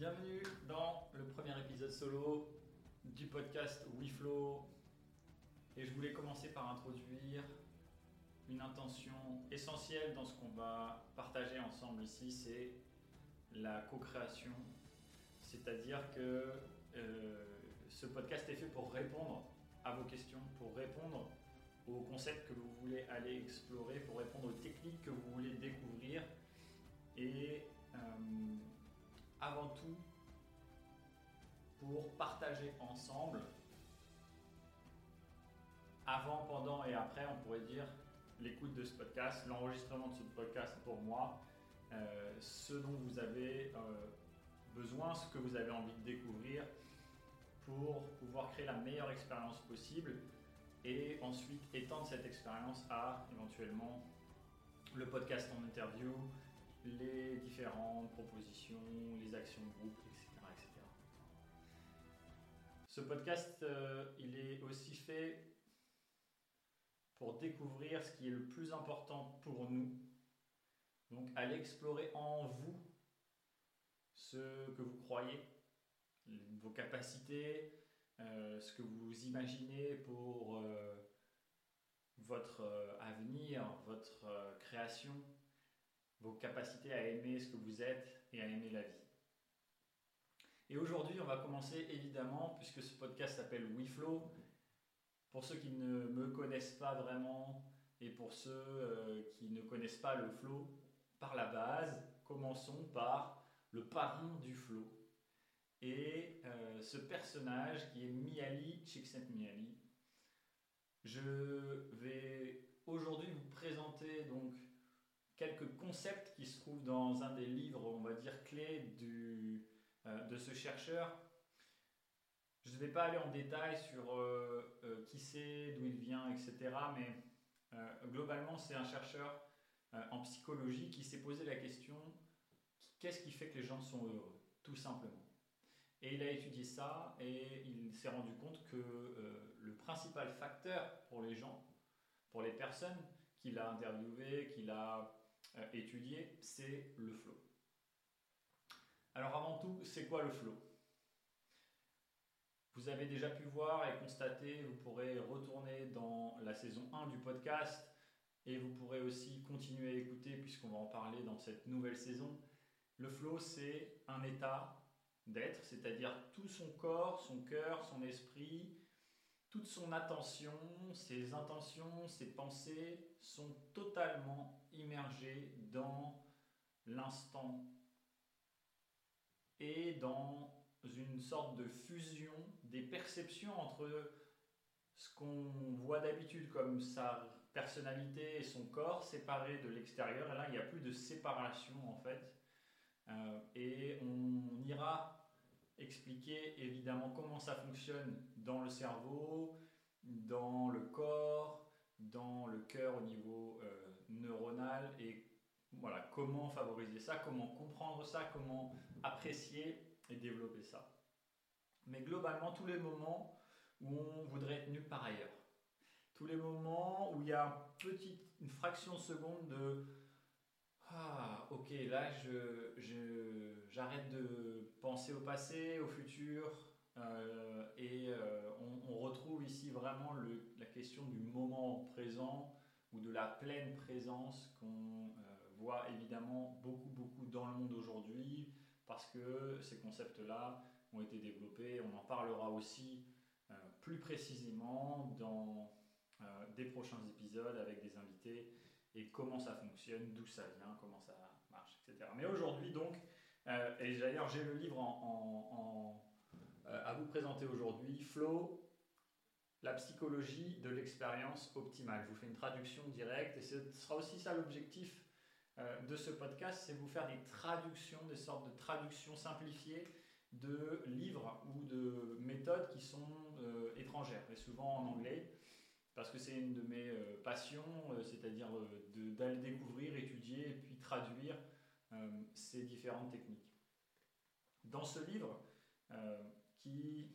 Bienvenue dans le premier épisode solo du podcast WeFlow. Et je voulais commencer par introduire une intention essentielle dans ce qu'on va partager ensemble ici, c'est la co-création. C'est-à-dire que euh, ce podcast est fait pour répondre à vos questions, pour répondre aux concepts que vous voulez aller explorer, pour répondre aux techniques que vous voulez découvrir. Et avant tout, pour partager ensemble, avant, pendant et après, on pourrait dire, l'écoute de ce podcast, l'enregistrement de ce podcast pour moi, euh, ce dont vous avez euh, besoin, ce que vous avez envie de découvrir pour pouvoir créer la meilleure expérience possible et ensuite étendre cette expérience à éventuellement le podcast en interview, les différentes propositions, les actions de groupe, etc. etc. Ce podcast, euh, il est aussi fait pour découvrir ce qui est le plus important pour nous. Donc allez explorer en vous ce que vous croyez, vos capacités, euh, ce que vous imaginez pour euh, votre avenir, votre création, vos capacités à aimer ce que vous êtes et à aimer la vie. Et aujourd'hui, on va commencer évidemment, puisque ce podcast s'appelle WeFlow, pour ceux qui ne me connaissent pas vraiment et pour ceux euh, qui ne connaissent pas le flow, par la base, commençons par le parrain du flow. Et euh, ce personnage qui est Miali, Csikszentmihalyi, je vais aujourd'hui vous présenter donc quelques concepts qui se trouvent dans un des livres, on va dire, clés du, euh, de ce chercheur je ne vais pas aller en détail sur euh, euh, qui c'est, d'où il vient, etc. Mais globalement, c'est un chercheur en psychologie qui s'est posé la question qu'est-ce qui fait que les gens sont heureux Tout simplement. Et il a étudié ça et il s'est rendu compte que le principal facteur pour les gens, pour les personnes qu'il a interviewées, qu'il a étudiées, c'est le flow. Alors avant tout, c'est quoi le flow? Vous avez déjà pu voir et constater, vous pourrez retourner dans la saison 1 du podcast et vous pourrez aussi continuer à écouter puisqu'on va en parler dans cette nouvelle saison. Le flow, c'est un état d'être, c'est-à-dire tout son corps, son cœur, son esprit, toute son attention, ses intentions, ses pensées sont totalement immergées dans l'instant et dans une sorte de fusion des perceptions entre ce qu'on voit d'habitude comme sa personnalité et son corps séparés de l'extérieur. Et là, il n'y a plus de séparation en fait. Euh, et on ira expliquer évidemment comment ça fonctionne dans le cerveau, dans le corps, dans le cœur au niveau euh, neuronal et voilà comment favoriser ça, comment comprendre ça, comment apprécier et développer ça. Mais globalement, tous les moments où on voudrait être nulle part ailleurs, tous les moments où il y a une fraction de seconde de ah ok là je, j'arrête de penser au passé, au futur euh, et euh, on, retrouve ici vraiment la question du moment présent ou de la pleine présence qu'on euh, voit évidemment beaucoup beaucoup dans le monde aujourd'hui parce que ces concepts-là ont été développés. On en parlera aussi plus précisément dans des prochains épisodes avec des invités et comment ça fonctionne, d'où ça vient, comment ça marche, etc. Mais aujourd'hui donc, et d'ailleurs j'ai le livre à vous présenter aujourd'hui, Flow, la psychologie de l'expérience optimale. Je vous fais une traduction directe et ce sera aussi ça l'objectif euh, de ce podcast, c'est vous faire des traductions, des sortes de traductions simplifiées de livres ou de méthodes qui sont euh, étrangères, et souvent en anglais, parce que c'est une de mes euh, passions, c'est-à-dire d'aller découvrir, étudier et puis traduire ces différentes techniques. Dans ce livre, qui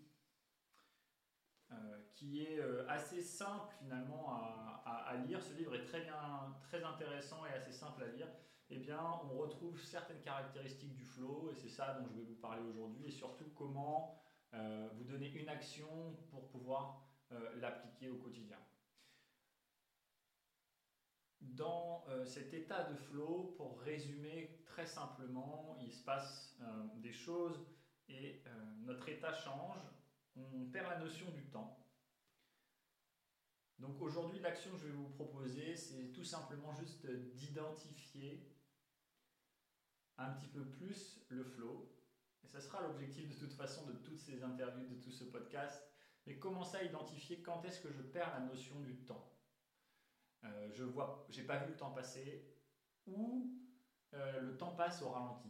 qui est assez simple finalement à, à, lire. Ce livre est très bien, très intéressant et assez simple à lire. Eh bien, on retrouve certaines caractéristiques du flow et c'est ça dont je vais vous parler aujourd'hui et surtout comment vous donner une action pour pouvoir l'appliquer au quotidien dans euh, cet état de flow, pour résumer très simplement, il se passe euh, des choses et euh, notre état change, on perd la notion du temps. Donc aujourd'hui, l'action que je vais vous proposer, c'est tout simplement juste d'identifier un petit peu plus le flow. Et ce sera l'objectif de toute façon de toutes ces interviews, de tout ce podcast. Mais commencer à identifier? Quand est-ce que je perds la notion du temps? Euh, je vois, j'ai pas vu le temps passer, ou euh, le temps passe au ralenti.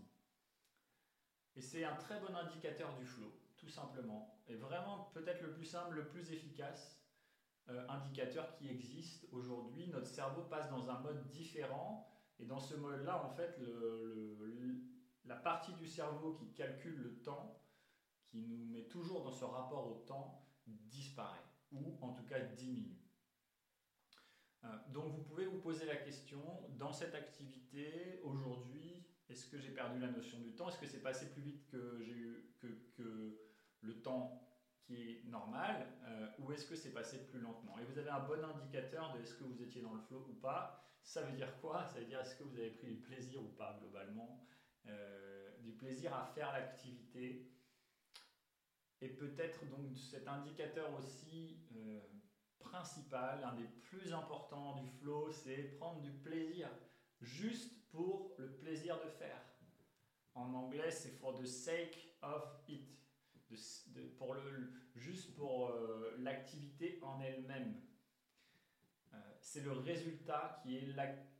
Et c'est un très bon indicateur du flow, tout simplement. Et vraiment, peut-être le plus simple, le plus efficace euh, indicateur qui existe aujourd'hui. Notre cerveau passe dans un mode différent. Et dans ce mode-là, en fait, la partie du cerveau qui calcule le temps, qui nous met toujours dans ce rapport au temps, disparaît, ou en tout cas diminue. Euh, donc vous pouvez vous poser la question, dans cette activité, aujourd'hui, est-ce que j'ai perdu la notion du temps? Est-ce que c'est passé plus vite que, le temps qui est normal euh, ou est-ce que c'est passé plus lentement? Et vous avez un bon indicateur de est-ce que vous étiez dans le flow ou pas. Ça veut dire quoi? Ça veut dire est-ce que vous avez pris du plaisir ou pas globalement? Euh, Du plaisir à faire l'activité. Et peut-être donc cet indicateur aussi principal, un des plus importants du flow, c'est prendre du plaisir, juste pour le plaisir de faire. En anglais, c'est for the sake of it, pour le, juste pour euh, l'activité en elle-même. Euh, c'est le résultat qui est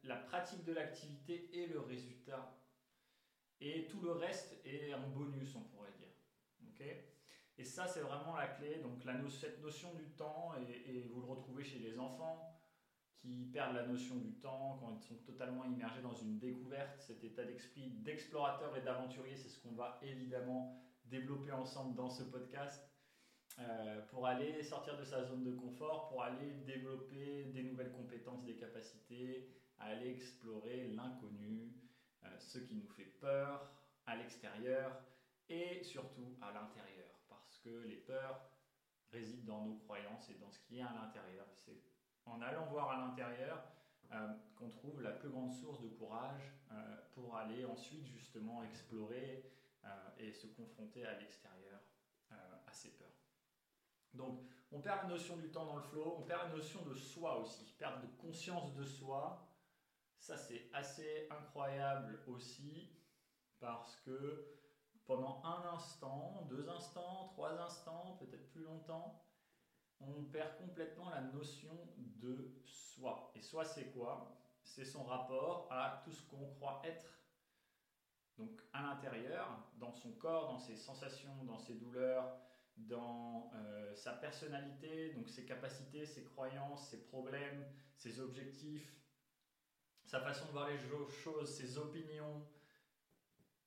la, pratique de l'activité et le résultat. Et tout le reste est un bonus, on pourrait dire. Okay et ça, c'est vraiment la clé. Donc, cette notion du temps, et, vous le retrouvez chez les enfants qui perdent la notion du temps quand ils sont totalement immergés dans une découverte, cet état d'esprit d'explorateur et d'aventurier, c'est ce qu'on va évidemment développer ensemble dans ce podcast. Euh, pour aller sortir de sa zone de confort, pour aller développer des nouvelles compétences, des capacités, aller explorer l'inconnu, euh, ce qui nous fait peur à l'extérieur et surtout à l'intérieur les peurs résident dans nos croyances et dans ce qui est à l'intérieur. En allant voir à l'intérieur euh, qu'on trouve la plus grande source de courage euh, pour aller ensuite justement explorer euh, et se confronter à l'extérieur à ces peurs. Donc on perd la notion du temps dans le flow, on perd la notion de soi aussi, perte de conscience de soi. Ça c'est assez incroyable aussi parce que pendant un instant, deux instants, trois instants, peut-être plus longtemps, on perd complètement la notion de soi. Et soi, c'est quoi? C'est son rapport à tout ce qu'on croit être. Donc à l'intérieur, dans son corps, dans ses sensations, dans ses douleurs, dans euh, sa personnalité, donc ses capacités, ses croyances, ses problèmes, ses objectifs, sa façon de voir les choses, ses opinions,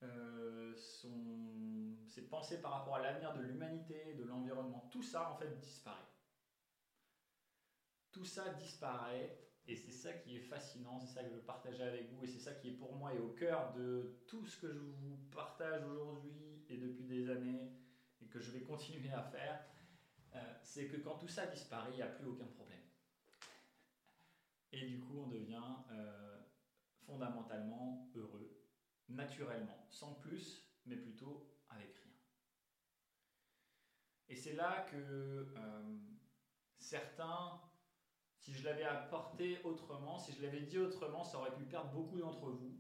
euh, ses pensées par rapport à l'avenir de l'humanité, de l'environnement, tout ça en fait disparaît. Tout ça disparaît et c'est ça qui est fascinant, c'est ça que je partager avec vous et c'est ça qui est pour moi et au cœur de tout ce que je vous partage aujourd'hui et depuis des années et que je vais continuer à faire, euh, c'est que quand tout ça disparaît, il n'y a plus aucun problème. Et du coup, on devient euh, fondamentalement heureux naturellement, sans plus, mais plutôt avec rien. Et c'est là que euh, certains, si je l'avais apporté autrement, si je l'avais dit autrement, ça aurait pu perdre beaucoup d'entre vous.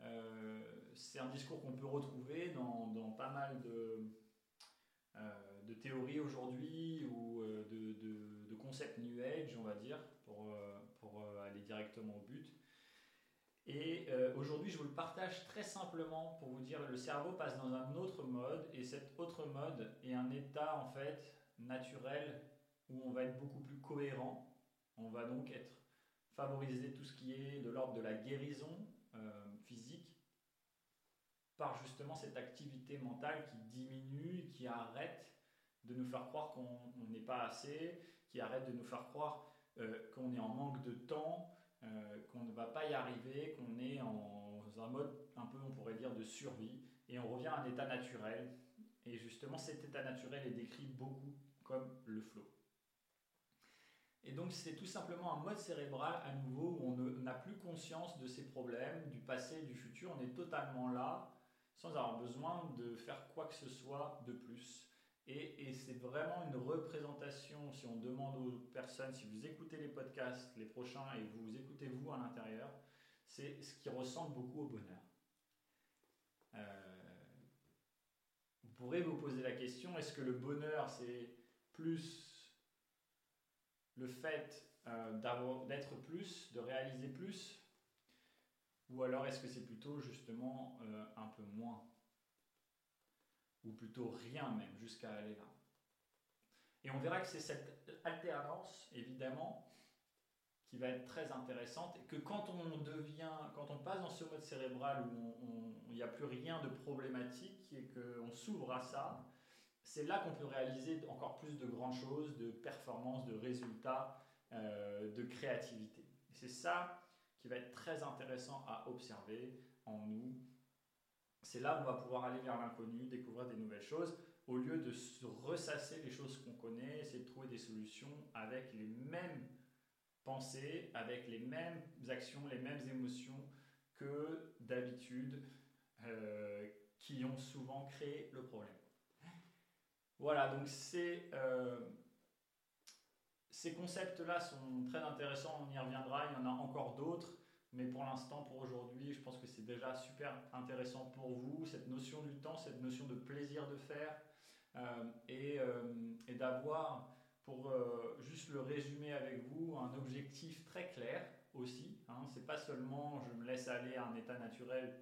Euh, c'est un discours qu'on peut retrouver dans, pas mal de, euh, de théories aujourd'hui ou de, de, concepts New Age, on va dire, pour, pour aller directement au but. Et euh, aujourd'hui, je vous le partage très simplement pour vous dire le cerveau passe dans un autre mode et cet autre mode est un état en fait naturel où on va être beaucoup plus cohérent. On va donc être favoriser tout ce qui est de l'ordre de la guérison euh, physique par justement cette activité mentale qui diminue, qui arrête de nous faire croire qu'on n'est pas assez, qui arrête de nous faire croire euh, qu'on est en manque de temps, euh, qu'on ne va pas y arriver, qu'on est en un mode un peu, on pourrait dire, de survie, et on revient à un état naturel. Et justement, cet état naturel est décrit beaucoup comme le flow. Et donc c'est tout simplement un mode cérébral à nouveau où on n'a plus conscience de ses problèmes, du passé, du futur. On est totalement là sans avoir besoin de faire quoi que ce soit de plus. Et, c'est vraiment une représentation, si on demande aux personnes, si vous écoutez les podcasts, les prochains, et vous écoutez vous à l'intérieur, c'est ce qui ressemble beaucoup au bonheur. Euh, vous pourrez vous poser la question, est-ce que le bonheur, c'est plus le fait euh, d'être plus, de réaliser plus, ou alors est-ce que c'est plutôt justement euh, un peu moins? Ou plutôt rien même, jusqu'à aller là? Et on verra que c'est cette alternance, évidemment, qui va être très intéressante, et que quand on devient, quand on passe dans ce mode cérébral où il n'y a plus rien de problématique et qu'on s'ouvre à ça, c'est là qu'on peut réaliser encore plus de grandes choses, de performances, de résultats, euh, de créativité. C'est ça qui va être très intéressant à observer en nous. C'est là où on va pouvoir aller vers l'inconnu, découvrir des nouvelles choses, au lieu de se ressasser les choses qu'on connaît, essayer de trouver des solutions avec les mêmes pensées, avec les mêmes actions, les mêmes émotions que d'habitude, euh, qui ont souvent créé le problème. Voilà, donc. Euh, ces concepts-là sont très intéressants, on y reviendra, il y en a encore d'autres, mais pour l'instant, pour aujourd'hui, je pense que c'est déjà super intéressant pour vous, cette notion du temps, cette notion de plaisir de faire, euh, euh, et, d'avoir, pour juste le résumer avec vous, un objectif très clair aussi. Hein, c'est pas seulement je me laisse aller à un état naturel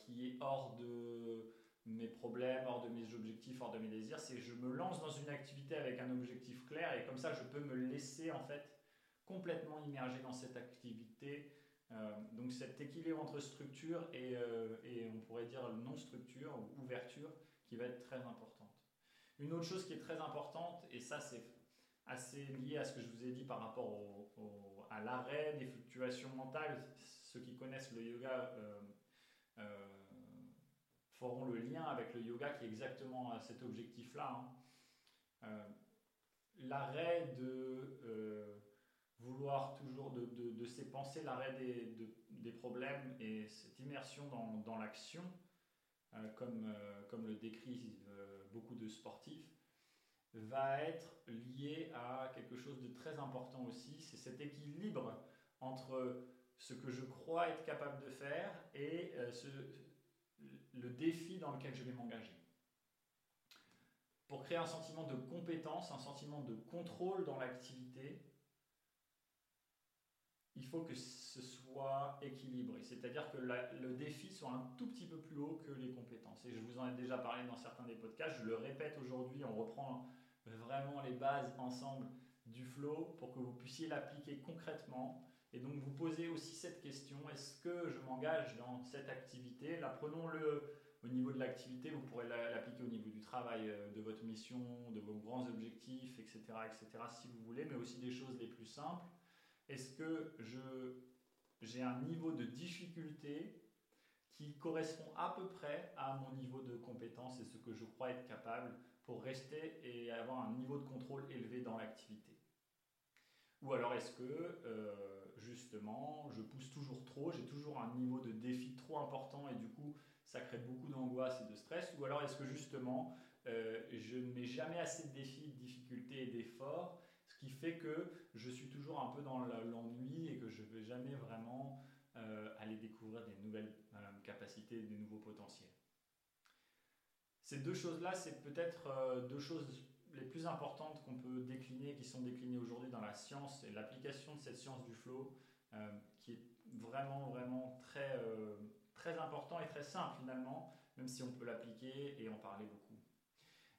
qui est hors de mes problèmes, hors de mes objectifs, hors de mes désirs, c'est je me lance dans une activité avec un objectif clair et comme ça je peux me laisser en fait complètement immerger dans cette activité. Euh, donc cet équilibre entre structure et, euh, et on pourrait dire non-structure ou ouverture qui va être très importante. Une autre chose qui est très importante, et ça c'est assez lié à ce que je vous ai dit par rapport au, à l'arrêt des fluctuations mentales, ceux qui connaissent le yoga euh, feront le lien avec le yoga qui est exactement à cet objectif-là. Hein. Euh, l'arrêt de euh, vouloir toujours, de, de, ces pensées, l'arrêt des, des, problèmes et cette immersion dans, dans l'action, euh, comme, comme le décrivent beaucoup de sportifs, va être lié à quelque chose de très important aussi, c'est cet équilibre entre ce que je crois être capable de faire et ce, le défi dans lequel je vais m'engager. Pour créer un sentiment de compétence, un sentiment de contrôle dans l'activité, il faut que ce soit équilibré. C'est-à-dire que le défi soit un tout petit peu plus haut que les compétences. Et je vous en ai déjà parlé dans certains des podcasts, je le répète aujourd'hui, on reprend vraiment les bases ensemble du flow pour que vous puissiez l'appliquer concrètement et donc vous posez aussi cette question, est-ce que je m'engage dans cette activité? Là, prenons-le au niveau de l'activité, vous pourrez l'appliquer au niveau du travail, euh, de votre mission, de vos grands objectifs, etc., etc., si vous voulez, mais aussi des choses les plus simples. Est-ce que j'ai un niveau de difficulté qui correspond à peu près à mon niveau de compétence et ce que je crois être capable pour rester et avoir un niveau de contrôle élevé dans l'activité? Ou alors est-ce que euh, justement, je pousse toujours trop, j'ai toujours un niveau de défi trop important et du coup, ça crée beaucoup d'angoisse et de stress. Ou alors est-ce que justement, euh, je ne mets jamais assez de défis, de difficultés et d'efforts, ce qui fait que je suis toujours un peu dans l'ennui et que je ne vais jamais vraiment euh, aller découvrir des nouvelles capacités, des nouveaux potentiels. Ces deux choses-là, c'est peut-être deux choses les plus importantes qu'on peut décliner, qui sont déclinées aujourd'hui dans la science et l'application de cette science du flow, euh, qui est vraiment, vraiment très, euh, très important et très simple finalement, même si on peut l'appliquer et en parler beaucoup.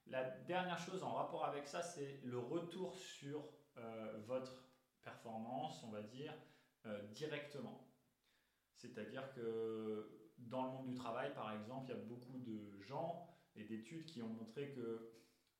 La dernière chose en rapport avec ça, c'est le retour sur euh, votre performance, on va dire, directement. C'est-à-dire que dans le monde du travail, par exemple, il y a beaucoup de gens et d'études qui ont montré que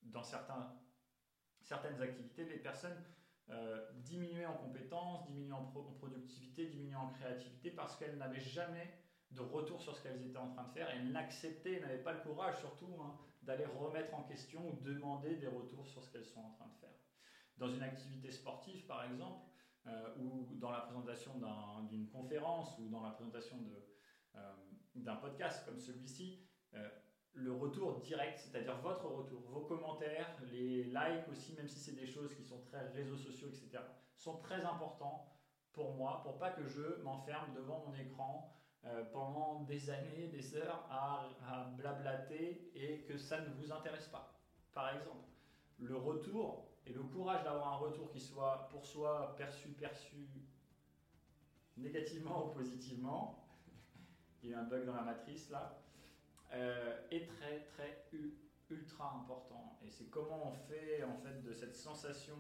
dans certaines activités, les personnes euh, diminuaient en compétences, diminuaient en, productivité, diminuaient en créativité parce qu'elles n'avaient jamais de retour sur ce qu'elles étaient en train de faire et elles n'acceptaient, n'avaient pas le courage surtout hein, d'aller remettre en question ou demander des retours sur ce qu'elles sont en train de faire. Dans une activité sportive par exemple, euh, ou dans la présentation d'une conférence ou dans la présentation euh, d'un podcast comme celui-ci, le retour direct, c'est-à-dire votre retour, vos commentaires, les likes aussi, même si c'est des choses qui sont très réseaux sociaux, etc., sont très importants pour moi, pour pas que je m'enferme devant mon écran pendant des années, des heures à, à, blablater et que ça ne vous intéresse pas. Par exemple, le retour et le courage d'avoir un retour qui soit pour soi perçu, perçu négativement ou positivement, il y a un bug dans la matrice là, euh, est très très ultra important. Et c'est comment on fait en fait de cette sensation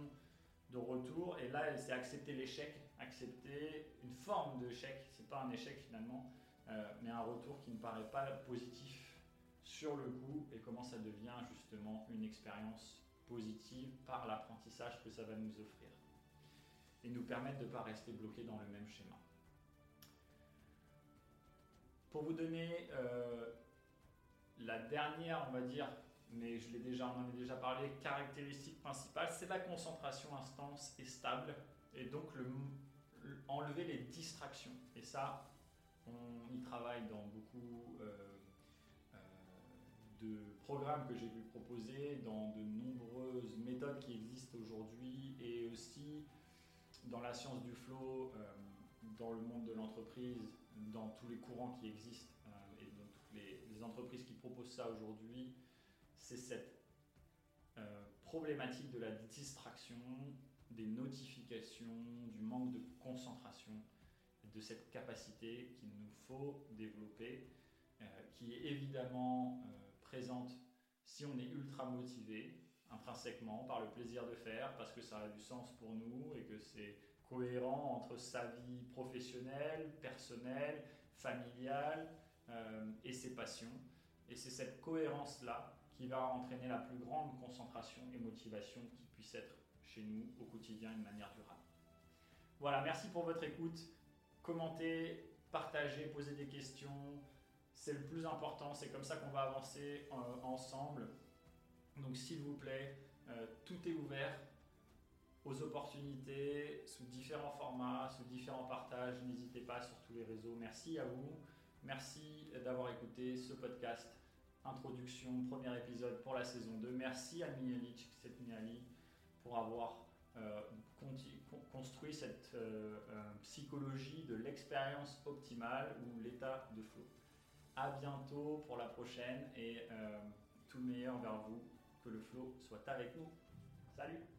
de retour. Et là, c'est accepter l'échec, accepter une forme d'échec. C'est pas un échec finalement, euh, mais un retour qui ne paraît pas positif sur le coup et comment ça devient justement une expérience positive par l'apprentissage que ça va nous offrir et nous permettre de ne pas rester bloqué dans le même schéma. Pour vous donner euh, la dernière, on va dire, mais je l'ai déjà, on en a déjà parlé, caractéristique principale, c'est la concentration instance et stable, et donc le, enlever les distractions. Et ça, on y travaille dans beaucoup euh, euh, de programmes que j'ai pu proposer, dans de nombreuses méthodes qui existent aujourd'hui, et aussi dans la science du flow, dans le monde de l'entreprise, dans tous les courants qui existent entreprises qui proposent ça aujourd'hui, c'est cette euh, problématique de la distraction, des notifications, du manque de concentration, de cette capacité qu'il nous faut développer, euh, qui est évidemment présente si on est ultra motivé intrinsèquement par le plaisir de faire, parce que ça a du sens pour nous et que c'est cohérent entre sa vie professionnelle, personnelle, familiale euh, et ses passions. Et c'est cette cohérence-là qui va entraîner la plus grande concentration et motivation qui puisse être chez nous au quotidien d'une manière durable. Voilà, merci pour votre écoute. Commentez, partagez, posez des questions. C'est le plus important, c'est comme ça qu'on va avancer euh, ensemble. Donc s'il vous plaît, euh, tout est ouvert aux opportunités sous différents formats, sous différents partages. N'hésitez pas sur tous les réseaux. Merci à vous. Merci d'avoir écouté ce podcast. Introduction, premier épisode pour la saison 2. Merci à Mignali, Mignali, pour avoir euh, construit cette euh, euh, psychologie de l'expérience optimale ou l'état de flow. À bientôt pour la prochaine et tout le meilleur vers vous. Que le flow soit avec nous. Salut